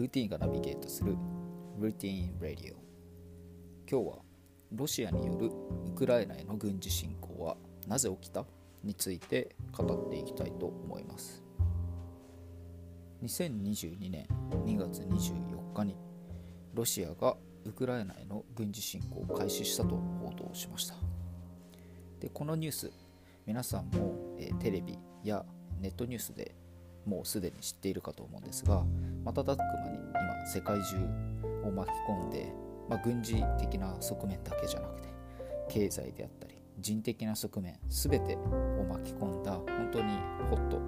ルーティンがナビゲートするルーティン・ラディオ。今日はロシアによるウクライナへの軍事侵攻はなぜ起きたについて語っていきたいと思います。2022年2月24日にロシアがウクライナへの軍事侵攻を開始したと報道しました。でこのニュース皆さんも、え、テレビやネットニュースでもうすでに知っているかと思うんですが瞬く間に今世界中を巻き込んで、まあ、軍事的な側面だけじゃなくて経済であったり人的な側面全てを巻き込んだ本当にホット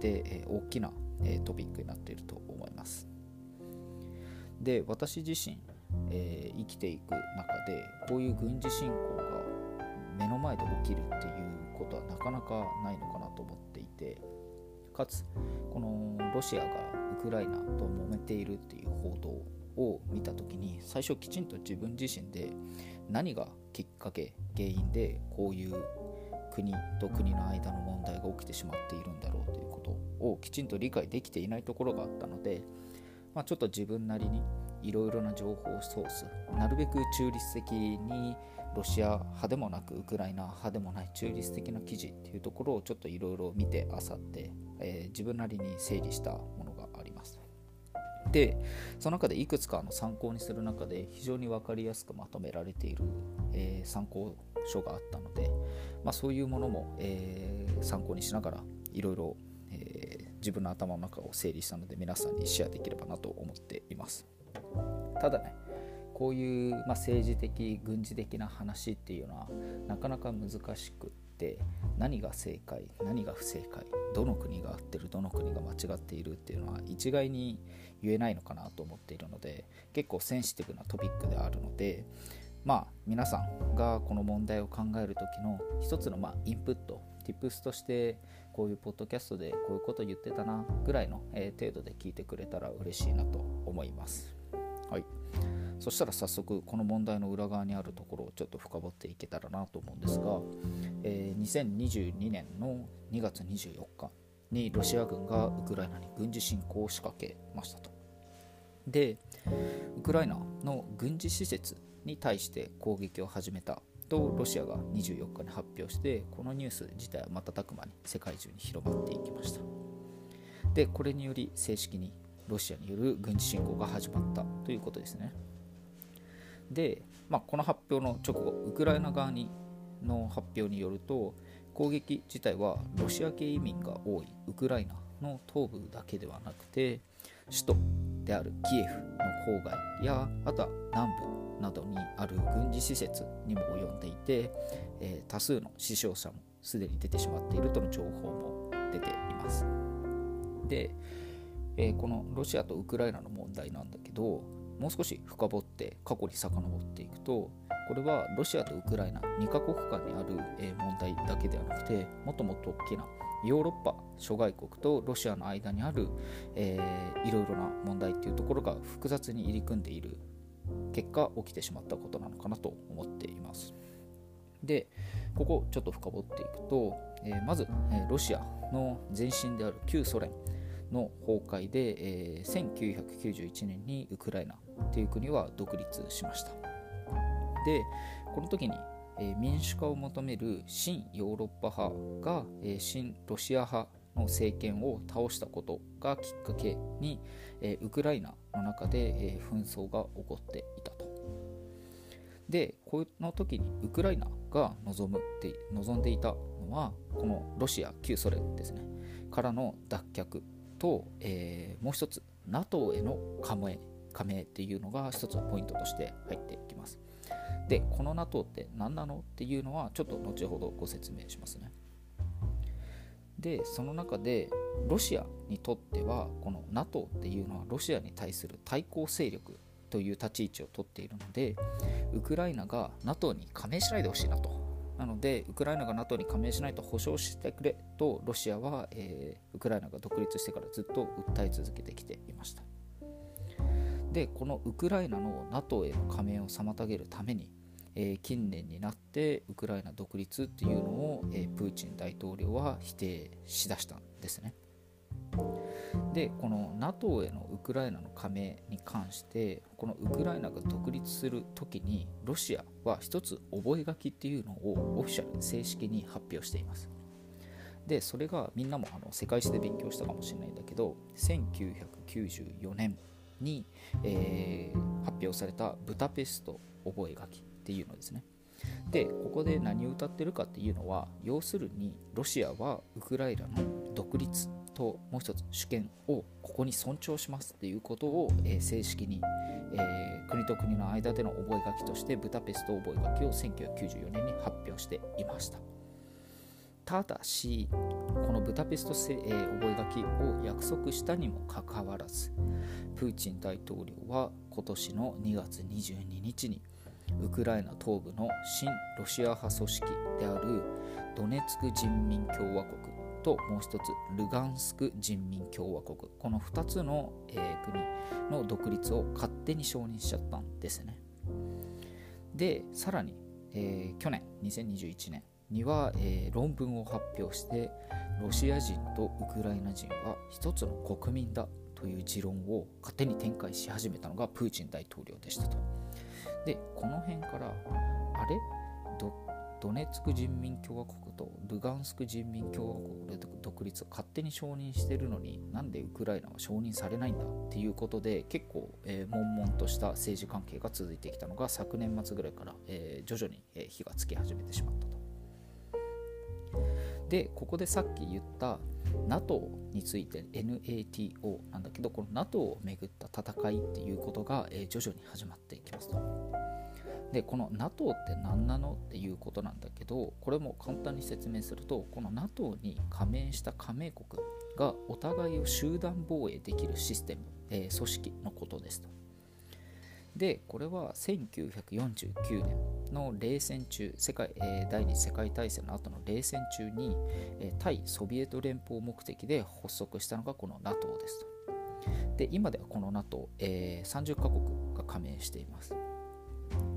で、え、大きな、え、トピックになっていると思います。で私自身、えー、生きていく中でこういう軍事侵攻が目の前で起きるっていうことはなかなかないのかなと思っていてかつこのロシアがウクライナと揉めているっていう報道を見た時に最初きちんと自分自身で何がきっかけ原因でこういう国と国の間の問題が起きてしまっているんだろうということをきちんと理解できていないところがあったので、まあ、ちょっと自分なりにいろいろな情報ソースなるべく中立的にロシア派でもなくウクライナ派でもない中立的な記事っていうところをちょっといろいろ見てあさって、えー、自分なりに整理したものがあります。でその中でいくつかの参考にする中で非常に分かりやすくまとめられている、えー、参考書があったので、まあ、そういうものも、えー、参考にしながらいろいろ自分の頭の中を整理したので皆さんにシェアできればなと思っています。ただねこういう、まあ、政治的軍事的な話っていうのはなかなか難しくって何が正解何が不正解どの国が合ってるどの国が間違っているっていうのは一概に言えないのかなと思っているので結構センシティブなトピックであるのでまあ皆さんがこの問題を考える時の一つのまあインプット tips としてこういうポッドキャストでこういうこと言ってたなぐらいの、え、程度で聞いてくれたら嬉しいなと思います。はいそしたら早速この問題の裏側にあるところをちょっと深掘っていけたらなと思うんですが、え、2022年の2月24日にロシア軍がウクライナに軍事侵攻を仕掛けましたと。でウクライナの軍事施設に対して攻撃を始めたとロシアが24日に発表してこのニュース自体は瞬く間に世界中に広まっていきましたでこれにより正式にロシアによる軍事侵攻が始まったということですねで、まあ、この発表の直後ウクライナ側にの発表によると攻撃自体はロシア系移民が多いウクライナの東部だけではなくて首都であるキエフの郊外やあとは南部などにある軍事施設にも及んでいて、えー、多数の死傷者もすでに出てしまっているとの情報も出ています。で、えー、このロシアとウクライナの問題なんだけどもう少し深掘って過去に遡っていくとこれはロシアとウクライナ2カ国間にある、問題だけではなくてもっともっと大きなヨーロッパ諸外国とロシアの間にある、えー、いろいろな問題っていうところが複雑に入り組んでいる結果起きてしまったことなのかなと思っています。でここちょっと深掘っていくと、えー、まず、え、ロシアの前身である旧ソ連の崩壊で、えー、1991年にウクライナという国は独立しました。でこの時に、え、民主化を求める新ヨーロッパ派が、え、新ロシア派の政権を倒したことがきっかけに、え、ウクライナの中で、え、紛争が起こっていたと。でこの時にウクライナが望むって望んでいたのはこのロシア旧ソ連ですねからの脱却と、えー、もう一つ NATO への加盟加盟っていうのが一つのポイントとして入ってでこの NATO って何なの？っていうのはちょっと後ほどご説明しますね。でその中でロシアにとってはこの NATO っていうのはロシアに対する対抗勢力という立ち位置をとっているのでウクライナが NATO に加盟しないでほしいなと。なのでウクライナが NATO に加盟しないと保証してくれとロシアは、えー、ウクライナが独立してからずっと訴え続けてきていました。でこのウクライナの NATO への加盟を妨げるために、えー、近年になってウクライナ独立っていうのを、えー、プーチン大統領は否定しだしたんですね。でこの NATO へのウクライナの加盟に関してこのウクライナが独立する時にロシアは一つ覚書っていうのをオフィシャル正式に発表しています。でそれがみんなもあの世界史で勉強したかもしれないんだけど1994年に、えー、発表されたブダペスト覚書っていうのですね。でここで何を歌ってるかっていうのは要するにロシアはウクライナの独立ともう一つ主権をここに尊重しますっていうことを、えー、正式に、えー、国と国の間での覚書としてブダペスト覚書を1994年に発表していました。ただしこのブダペスト、覚書を約束したにもかかわらずプーチン大統領は今年の2月22日にウクライナ東部の親ロシア派組織であるドネツク人民共和国ともう一つルガンスク人民共和国この2つの、えー、国の独立を勝手に承認しちゃったんですね。でさらに、えー、去年2021年には、えー、論文を発表してロシア人とウクライナ人は一つの国民だという持論を勝手に展開し始めたのがプーチン大統領でしたとでこの辺からあれ？ドネツク人民共和国とルガンスク人民共和国で独立を勝手に承認してるのになんでウクライナは承認されないんだっていうことで結構、えー、悶々とした政治関係が続いてきたのが昨年末ぐらいから、えー、徐々に、火がつき始めてしまったと。でここでさっき言った NATO について NATO なんだけどこの NATO をめぐった戦いっていうことが、え、徐々に始まっていきますと。でこの NATO って何なのっていうことなんだけどこれも簡単に説明するとこの NATO に加盟した加盟国がお互いを集団防衛できるシステム、えー、組織のことですと。でこれは1949年の冷戦中世界、えー、第二次世界大戦の後の冷戦中に、えー、対ソビエト連邦目的で発足したのがこの NATO ですと。で今ではこの NATO、えー、30カ国が加盟しています。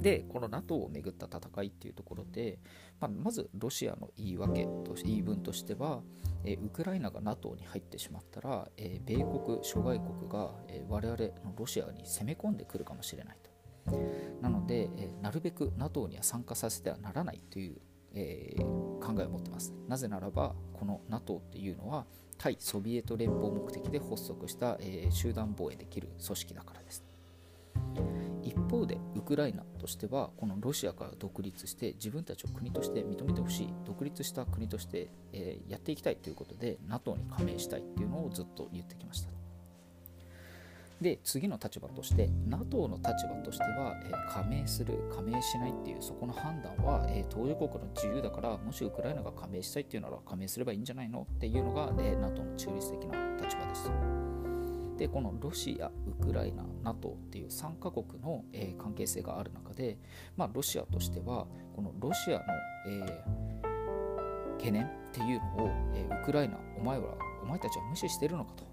でこの NATO をめぐった戦いっていうところで、まあ、まずロシアの言い訳と言い分としては、えー、ウクライナが NATO に入ってしまったら、えー、米国諸外国が、えー、我々のロシアに攻め込んでくるかもしれないとなので、なるべく NATO には参加させてはならないという、え考えを持ってます。なぜならばこの NATO っていうのは対ソビエト連邦目的で発足した、え集団防衛できる組織だからです。一方でウクライナとしてはこのロシアから独立して自分たちを国として認めてほしい独立した国として、えー、やっていきたいということで NATO に加盟したいっていうのをずっと言ってきました。で次の立場として NATO の立場としては、えー、加盟する加盟しないっていうそこの判断は、えー、当事国の自由だからもしウクライナが加盟したいっていうなら加盟すればいいんじゃないのっていうのが、えー、NATO の中立的な立場です。でこのロシア、ウクライナ、NATO っていう3カ国の、えー、関係性がある中で、まあ、ロシアとしてはこのロシアの、えー、懸念っていうのを、えー、ウクライナ、お前ら、お前たちは無視してるのかと、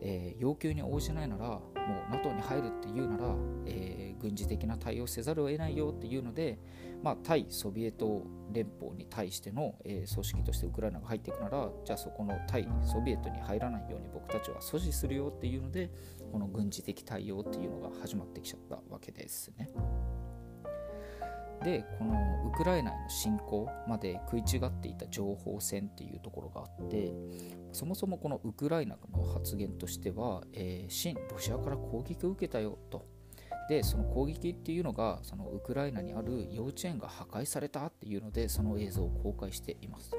え要求に応じないならもう NATO に入るっていうなら、え軍事的な対応せざるを得ないよっていうので、まあ、対ソビエト連邦に対しての、えー、組織としてウクライナが入っていくならじゃあそこの対ソビエトに入らないように僕たちは阻止するよっていうのでこの軍事的対応っていうのが始まってきちゃったわけですね。でこのウクライナへの侵攻まで食い違っていた情報戦っていうところがあってそもそもこのウクライナの発言としては、えー、新ロシアから攻撃を受けたよと。でその攻撃っていうのがそのウクライナにある幼稚園が破壊されたっていうのでその映像を公開しています。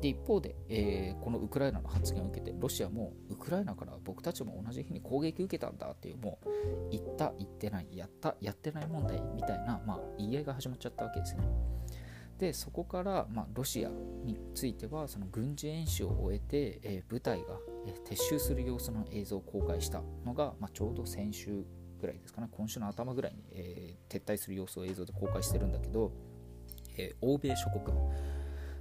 で一方で、えー、このウクライナの発言を受けてロシアもウクライナから僕たちも同じ日に攻撃を受けたんだっていうもう言った言ってないやったやってない問題みたいな、まあ、言い合いが始まっちゃったわけですね。でそこから、まあ、ロシアについてはその軍事演習を終えて、えー、部隊が、えー、撤収する様子の映像を公開したのが、まあ、ちょうど先週ぐらいですかね、今週の頭ぐらいに、えー、撤退する様子を映像で公開してるんだけど、えー、欧米諸国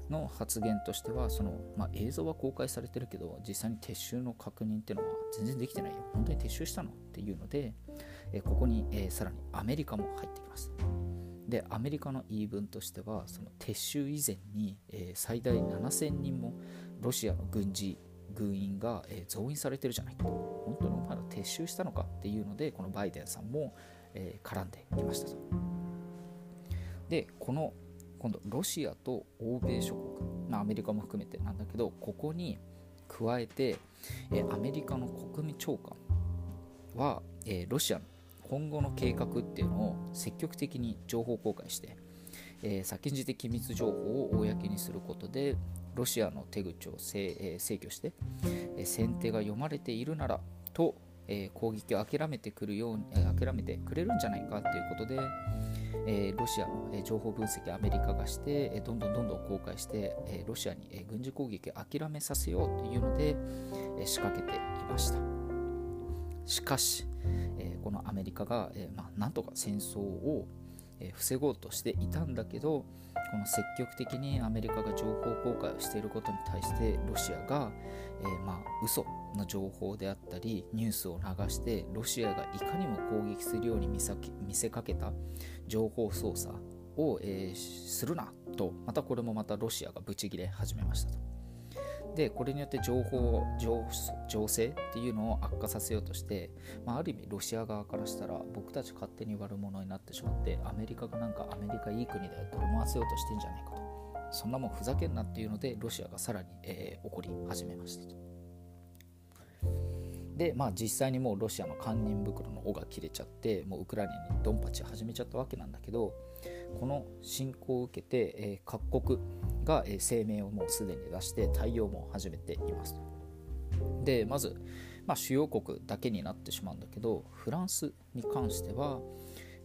の発言としてはその、まあ、映像は公開されてるけど実際に撤収の確認っていうのは全然できてないよ。本当に撤収したのっていうので、え、ここに、え、さらにアメリカも入ってきます。でアメリカの言い分としてはその撤収以前に、え、最大7000人もロシアの軍事軍員が、え増員されてるじゃないか。と本当にお前ら撤収したのかっていうのでこのバイデンさんも、え絡んできましたと。でこの今度ロシアと欧米諸国、まあ、アメリカも含めてなんだけどここに加えて、えアメリカの国務長官は、えロシアの今後の計画っていうのを積極的に情報公開して、え先んじて機密情報を公にすることでロシアの手口を制,、え制御して、え先手が読まれているならと、え攻撃を諦めてくるように、え諦めてくれるんじゃないかということで、えロシアの、え情報分析アメリカがして、えどんどんどんどん公開して、えロシアに、え軍事攻撃を諦めさせようというので、え仕掛けていました。しかし、えこのアメリカが、えまあ、なんとか戦争を、え防ごうとしていたんだけどこの積極的にアメリカが情報公開をしていることに対してロシアが、えー、まあ嘘の情報であったりニュースを流してロシアがいかにも攻撃するように見せかけた情報操作を、えー、するなとまたこれもまたロシアがブチギレ始めましたと。でこれによって情報情勢っていうのを悪化させようとして、まあ、ある意味ロシア側からしたら僕たち勝手に悪者になってしまってアメリカがなんかアメリカいい国だよと思わせようとしてんじゃないかとそんなもんふざけんなっていうのでロシアがさらに、えー、怒り始めましたとでまあ実際にもうロシアの堪忍袋の尾が切れちゃってもうウクライナにドンパチ始めちゃったわけなんだけどこの侵攻を受けて、えー、各国が、え声明をもうすでに出して対応も始めていますでまず、まあ、主要国だけになってしまうんだけどフランスに関しては、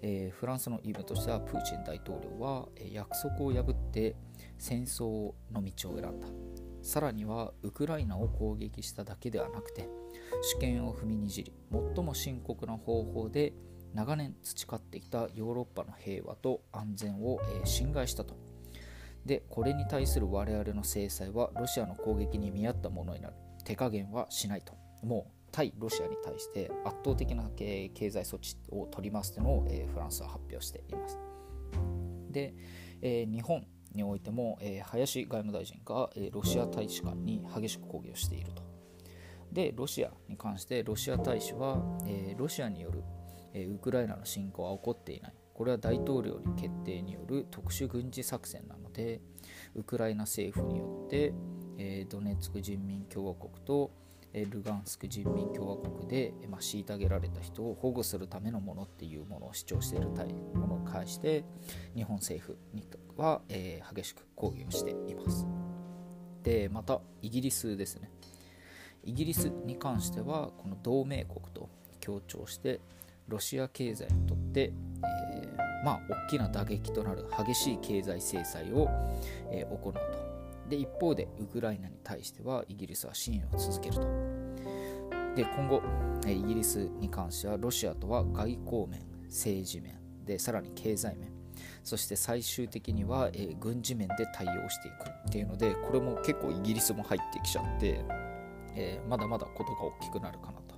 えー、フランスの言い分としてはプーチン大統領は、え、約束を破って戦争の道を選んだ。さらにはウクライナを攻撃しただけではなくて主権を踏みにじり最も深刻な方法で長年培ってきたヨーロッパの平和と安全を、えー、侵害したと。でこれに対する我々の制裁はロシアの攻撃に見合ったものになる。手加減はしないと。もう対ロシアに対して圧倒的な経済措置を取りますというのを、え、フランスは発表しています。で、えー、日本においても、えー、林外務大臣が、えロシア大使館に激しく抗議をしていると。でロシアに関してロシア大使は、えロシアによる、えウクライナの侵攻は起こっていない。これは大統領に決定による特殊軍事作戦なのでウクライナ政府によって、えー、ドネツク人民共和国と、ルガンスク人民共和国で、まあ、虐げられた人を保護するためのものっていうものを主張しているものに関して日本政府には、えー、激しく抗議をしています。でまたイギリスですね。イギリスに関してはこの同盟国と強調してロシア経済にとって、えー、まあ大きな打撃となる激しい経済制裁を、えー、行うと。で一方でウクライナに対してはイギリスは支援を続けると。で今後、イギリスに関してはロシアとは外交面政治面でさらに経済面そして最終的には、え、軍事面で対応していくっていうのでこれも結構イギリスも入ってきちゃって、え、まだまだことが大きくなるかなと。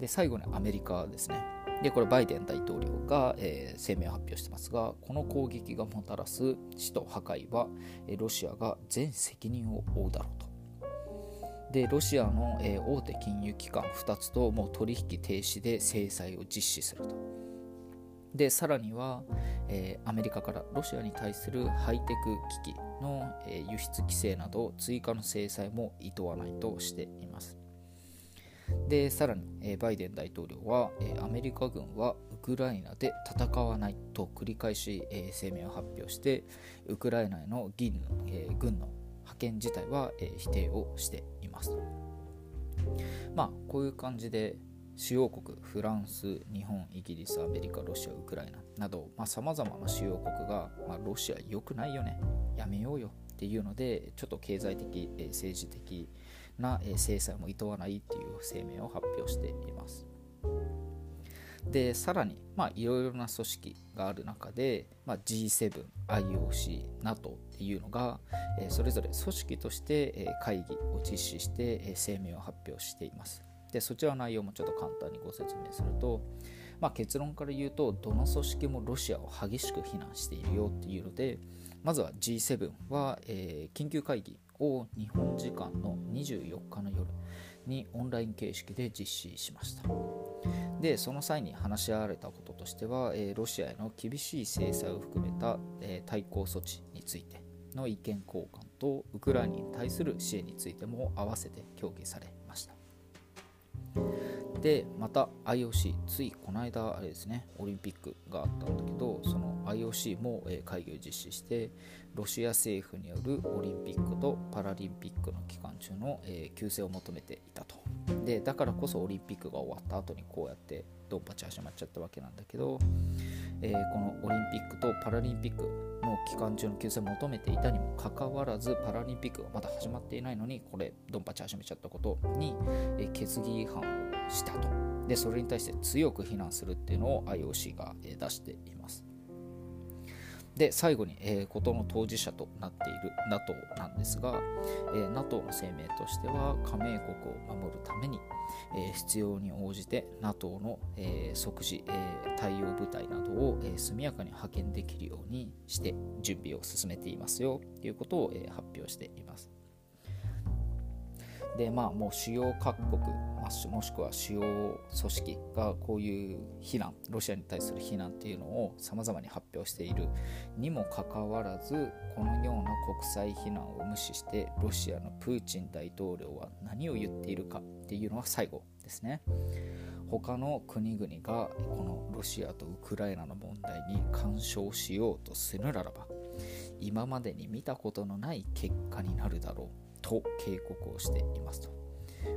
で最後にアメリカですね。でこれバイデン大統領が、えー、声明を発表してますがこの攻撃がもたらす死と破壊は、え、ロシアが全責任を負うだろうと。でロシアの、えー、大手金融機関2つともう取引停止で制裁を実施すると。でさらには、えー、アメリカからロシアに対するハイテク機器の、えー、輸出規制など追加の制裁も厭わないとしています。でさらに、えバイデン大統領は、えアメリカ軍はウクライナで戦わないと繰り返し、え声明を発表してウクライナへの銀、え軍の派遣自体は、え否定をしていますまあこういう感じで主要国フランス日本イギリスアメリカロシアウクライナなどさまざ、まな主要国が、まあ、ロシア良くないよねやめようよっていうのでちょっと経済的、え政治的な制裁も厭わないっていう声明を発表しています。でさらにいろいろな組織がある中で、まあ、G7、IOC、NATO っていうのが、え、それぞれ組織として、え、会議を実施して、え、声明を発表しています。でそちらの内容もちょっと簡単にご説明すると、まあ、結論から言うとどの組織もロシアを激しく非難しているよっていうのでまずは G7 は、え、緊急会議を日本時間の24日の夜にオンライン形式で実施しました。でその際に話し合われたこととしては、えー、ロシアへの厳しい制裁を含めた、えー、対抗措置についての意見交換とウクライナに対する支援についても併せて協議されでまた IOC ついこの間あれですねオリンピックがあったんだけどその IOC も、会議を実施してロシア政府によるオリンピックとパラリンピックの期間中の、休戦を求めていたと。でだからこそオリンピックが終わった後にこうやってドンパチ始まっちゃったわけなんだけど、えー、このオリンピックとパラリンピックの期間中の休戦を求めていたにもかかわらずパラリンピックがまだ始まっていないのにこれドンパチ始めちゃったことに、えー、決議違反をしたと。でそれに対して強く非難するっていうのを IOC が、え出しています。で最後に、えー、事の当事者となっている NATO なんですが、えー、NATO の声明としては加盟国を守るために、えー、必要に応じて NATO の、えー、即時、えー、対応部隊などを、えー、速やかに派遣できるようにして準備を進めていますよということを、えー、発表しています。でまあもう主要各国、もしくは主要組織がこういう非難ロシアに対する非難っていうのをさまざまに発表しているにもかかわらずこのような国際非難を無視してロシアのプーチン大統領は何を言っているかっていうのは最後ですね。他の国々がこのロシアとウクライナの問題に干渉しようとするならば今までに見たことのない結果になるだろうと警告をしていますと。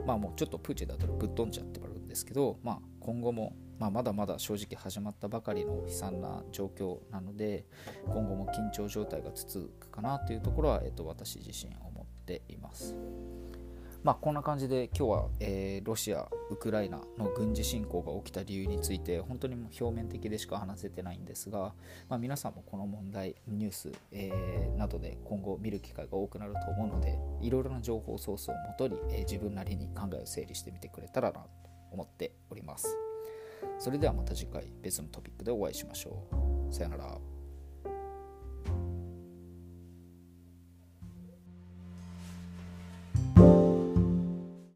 まあもうちょっとプーチンだとぶっ飛んじゃってるんですけど、まあ、今後も、まあ、まだまだ正直始まったばかりの悲惨な状況なので今後も緊張状態が続くかなというところは、えっと、私自身思っています。まあ、こんな感じで今日は、えー、ロシア、ウクライナの軍事侵攻が起きた理由について本当にもう表面的でしか話せてないんですが、まあ、皆さんもこの問題、ニュース、えー、などで今後見る機会が多くなると思うのでいろいろな情報ソースをもとに、えー、自分なりに考えを整理してみてくれたらなと思っております。それではまた次回別のトピックでお会いしましょう。さよなら。